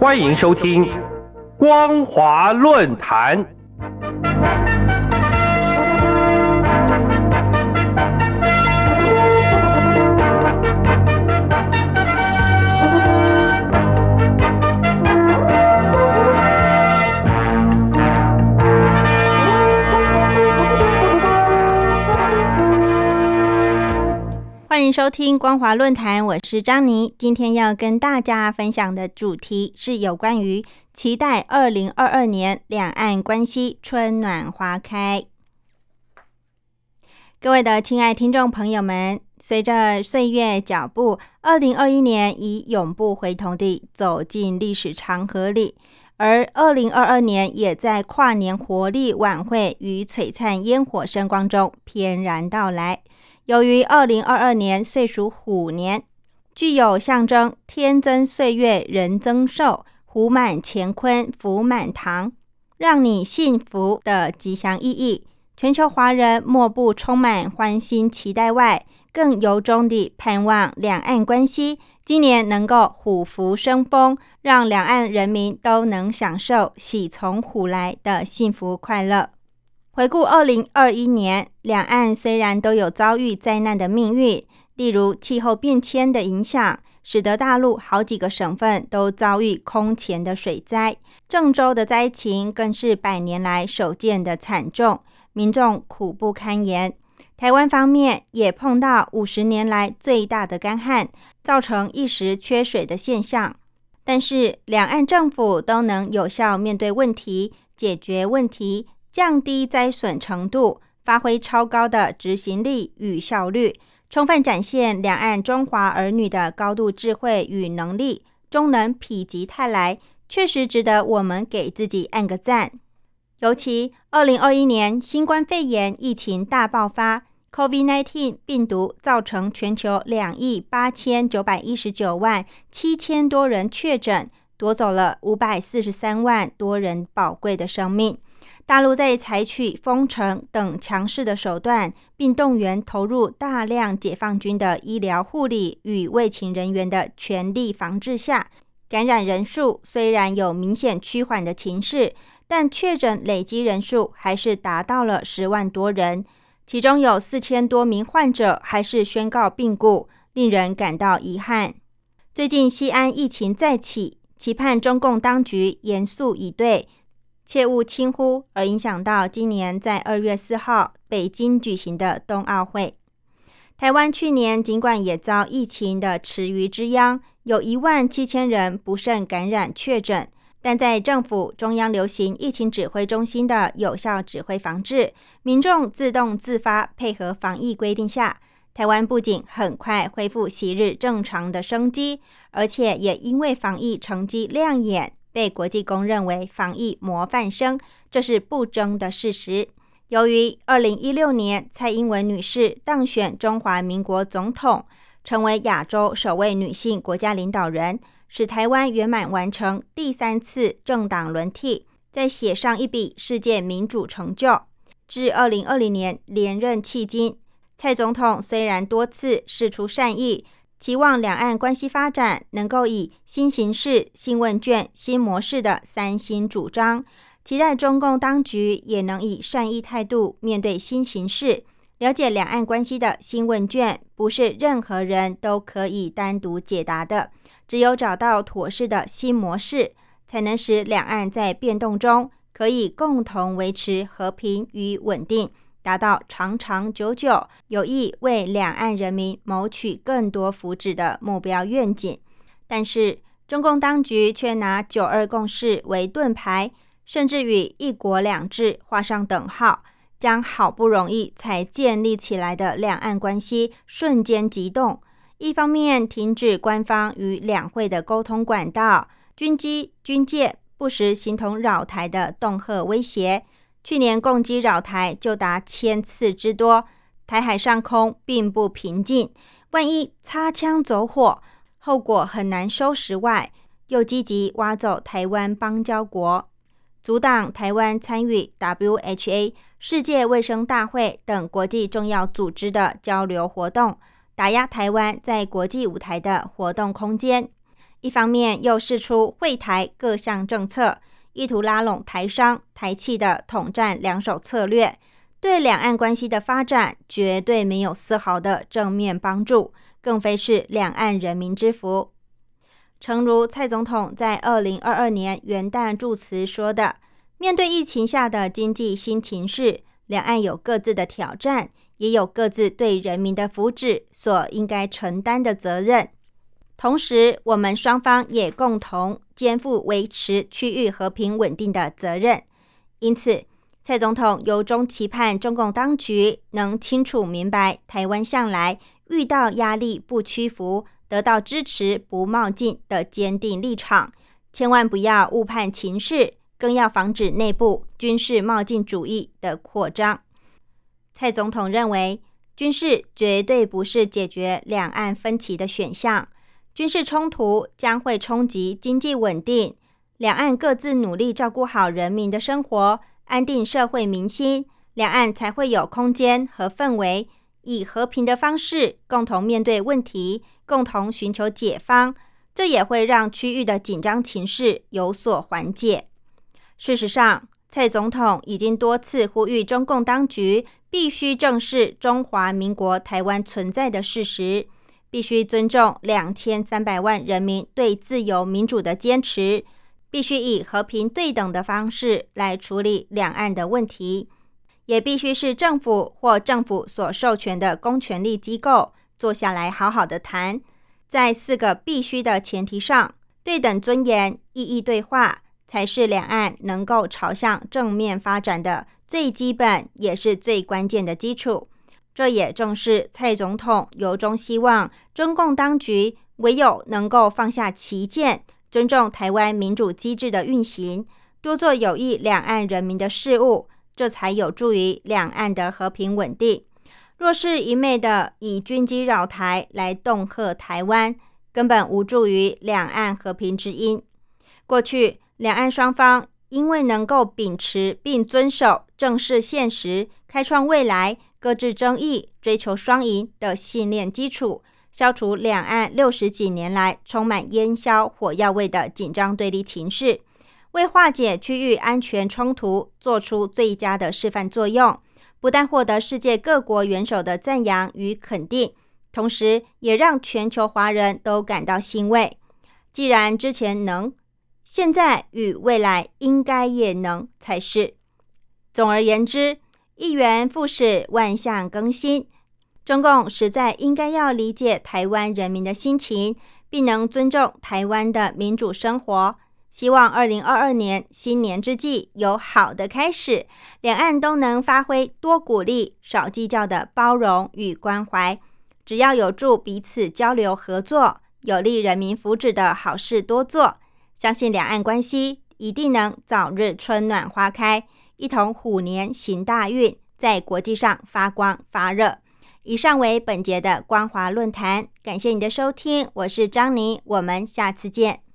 欢迎收听《光华论坛》。欢迎收听光华论坛，我是张妮。今天要跟大家分享的主题是有关于期待二零二二年两岸关系春暖花开。各位的亲爱听众朋友们，随着岁月脚步，二零二一年已永不回头地走进历史长河里，而二零二二年也在跨年活力晚会与璀璨烟火声光中翩然到来。由于二零二二年岁属虎年，具有象征天增岁月人增寿、虎满乾坤福满堂，让你幸福的吉祥意义，全球华人莫不充满欢欣期待外，更由衷地盼望两岸关系今年能够虎福生风，让两岸人民都能享受喜从虎来的幸福快乐。回顾二零二一年，两岸虽然都有遭遇灾难的命运，例如气候变迁的影响，使得大陆好几个省份都遭遇空前的水灾。郑州的灾情更是百年来首见的惨重，民众苦不堪言。台湾方面也碰到五十年来最大的干旱，造成一时缺水的现象。但是两岸政府都能有效面对问题，解决问题。降低灾损程度，发挥超高的执行力与效率，充分展现两岸中华儿女的高度智慧与能力，终能否极泰来，确实值得我们给自己按个赞。尤其二零二一年新冠肺炎疫情大爆发，COVID-19 病毒造成全球两亿八千九百一十九万七千多人确诊，夺走了五百四十三万多人宝贵的生命。大陆在采取封城等强势的手段，并动员投入大量解放军的医疗护理与卫勤人员的全力防治下，感染人数虽然有明显趋缓的情势，但确诊累积人数还是达到了十万多人，其中有四千多名患者还是宣告病故，令人感到遗憾。最近西安疫情再起，期盼中共当局严肃以对。切勿轻忽，而影响到今年在二月四号北京举行的冬奥会。台湾去年尽管也遭疫情的池鱼之殃，有一万七千人不慎感染确诊，但在政府中央流行疫情指挥中心的有效指挥防治、民众自动自发配合防疫规定下，台湾不仅很快恢复昔日正常的生机，而且也因为防疫成绩亮眼。被国际公认为防疫模范生，这是不争的事实。由于二零一六年蔡英文女士当选中华民国总统，成为亚洲首位女性国家领导人，使台湾圆满完成第三次政党轮替，再写上一笔世界民主成就。至二零二零年连任迄今，蔡总统虽然多次示出善意。期望两岸关系发展能够以新形式、新问卷、新模式的三新主张，期待中共当局也能以善意态度面对新形势。了解两岸关系的新问卷，不是任何人都可以单独解答的，只有找到妥适的新模式，才能使两岸在变动中可以共同维持和平与稳定。达到长长久久、有意为两岸人民谋取更多福祉的目标愿景，但是中共当局却拿“九二共识”为盾牌，甚至与“一国两制”画上等号，将好不容易才建立起来的两岸关系瞬间急冻。一方面停止官方与两会的沟通管道，军机、军舰不时形同扰台的恫吓威胁。去年共击扰台就达千次之多，台海上空并不平静。万一擦枪走火，后果很难收拾。外又积极挖走台湾邦交国，阻挡台湾参与 WHA 世界卫生大会等国际重要组织的交流活动，打压台湾在国际舞台的活动空间。一方面又释出会台各项政策，意图拉拢台商、台企的统战两手策略，对两岸关系的发展绝对没有丝毫的正面帮助，更非是两岸人民之福。诚如蔡总统在二零二二年元旦祝词说的：“面对疫情下的经济新情势，两岸有各自的挑战，也有各自对人民的福祉所应该承担的责任。”同时，我们双方也共同肩负维持区域和平稳定的责任。因此，蔡总统由衷期盼中共当局能清楚明白，台湾向来遇到压力不屈服、得到支持不冒进的坚定立场，千万不要误判情势，更要防止内部军事冒进主义的扩张。蔡总统认为，军事绝对不是解决两岸分歧的选项。军事冲突将会冲击经济稳定，两岸各自努力照顾好人民的生活，安定社会民心，两岸才会有空间和氛围，以和平的方式共同面对问题，共同寻求解方。这也会让区域的紧张情势有所缓解。事实上，蔡总统已经多次呼吁中共当局必须正视中华民国台湾存在的事实。必须尊重两千三百万人民对自由民主的坚持，必须以和平对等的方式来处理两岸的问题，也必须是政府或政府所授权的公权力机构坐下来好好的谈，在四个必须的前提上，对等尊严、意义对话，才是两岸能够朝向正面发展的最基本也是最关键的基础。这也正是蔡总统由衷希望中共当局唯有能够放下旗舰，尊重台湾民主机制的运行，多做有益两岸人民的事务，这才有助于两岸的和平稳定。若是一昧的以军机扰台来恫吓台湾，根本无助于两岸和平之因。过去两岸双方因为能够秉持并遵守正视现实、开创未来。搁置争议，追求双赢的信念基础，消除两岸六十几年来充满烟硝火药味的紧张对立情势，为化解区域安全冲突做出最佳的示范作用，不但获得世界各国元首的赞扬与肯定，同时也让全球华人都感到欣慰。既然之前能，现在与未来应该也能才是。总而言之。一元复始，万象更新。中共实在应该要理解台湾人民的心情，并能尊重台湾的民主生活。希望二零二二年新年之际有好的开始，两岸都能发挥多鼓励、少计较的包容与关怀。只要有助彼此交流合作，有利人民福祉的好事多做，相信两岸关系一定能早日春暖花开。一同虎年行大运，在国际上发光发热。以上为本节的光华论坛，感谢你的收听，我是张宁，我们下次见。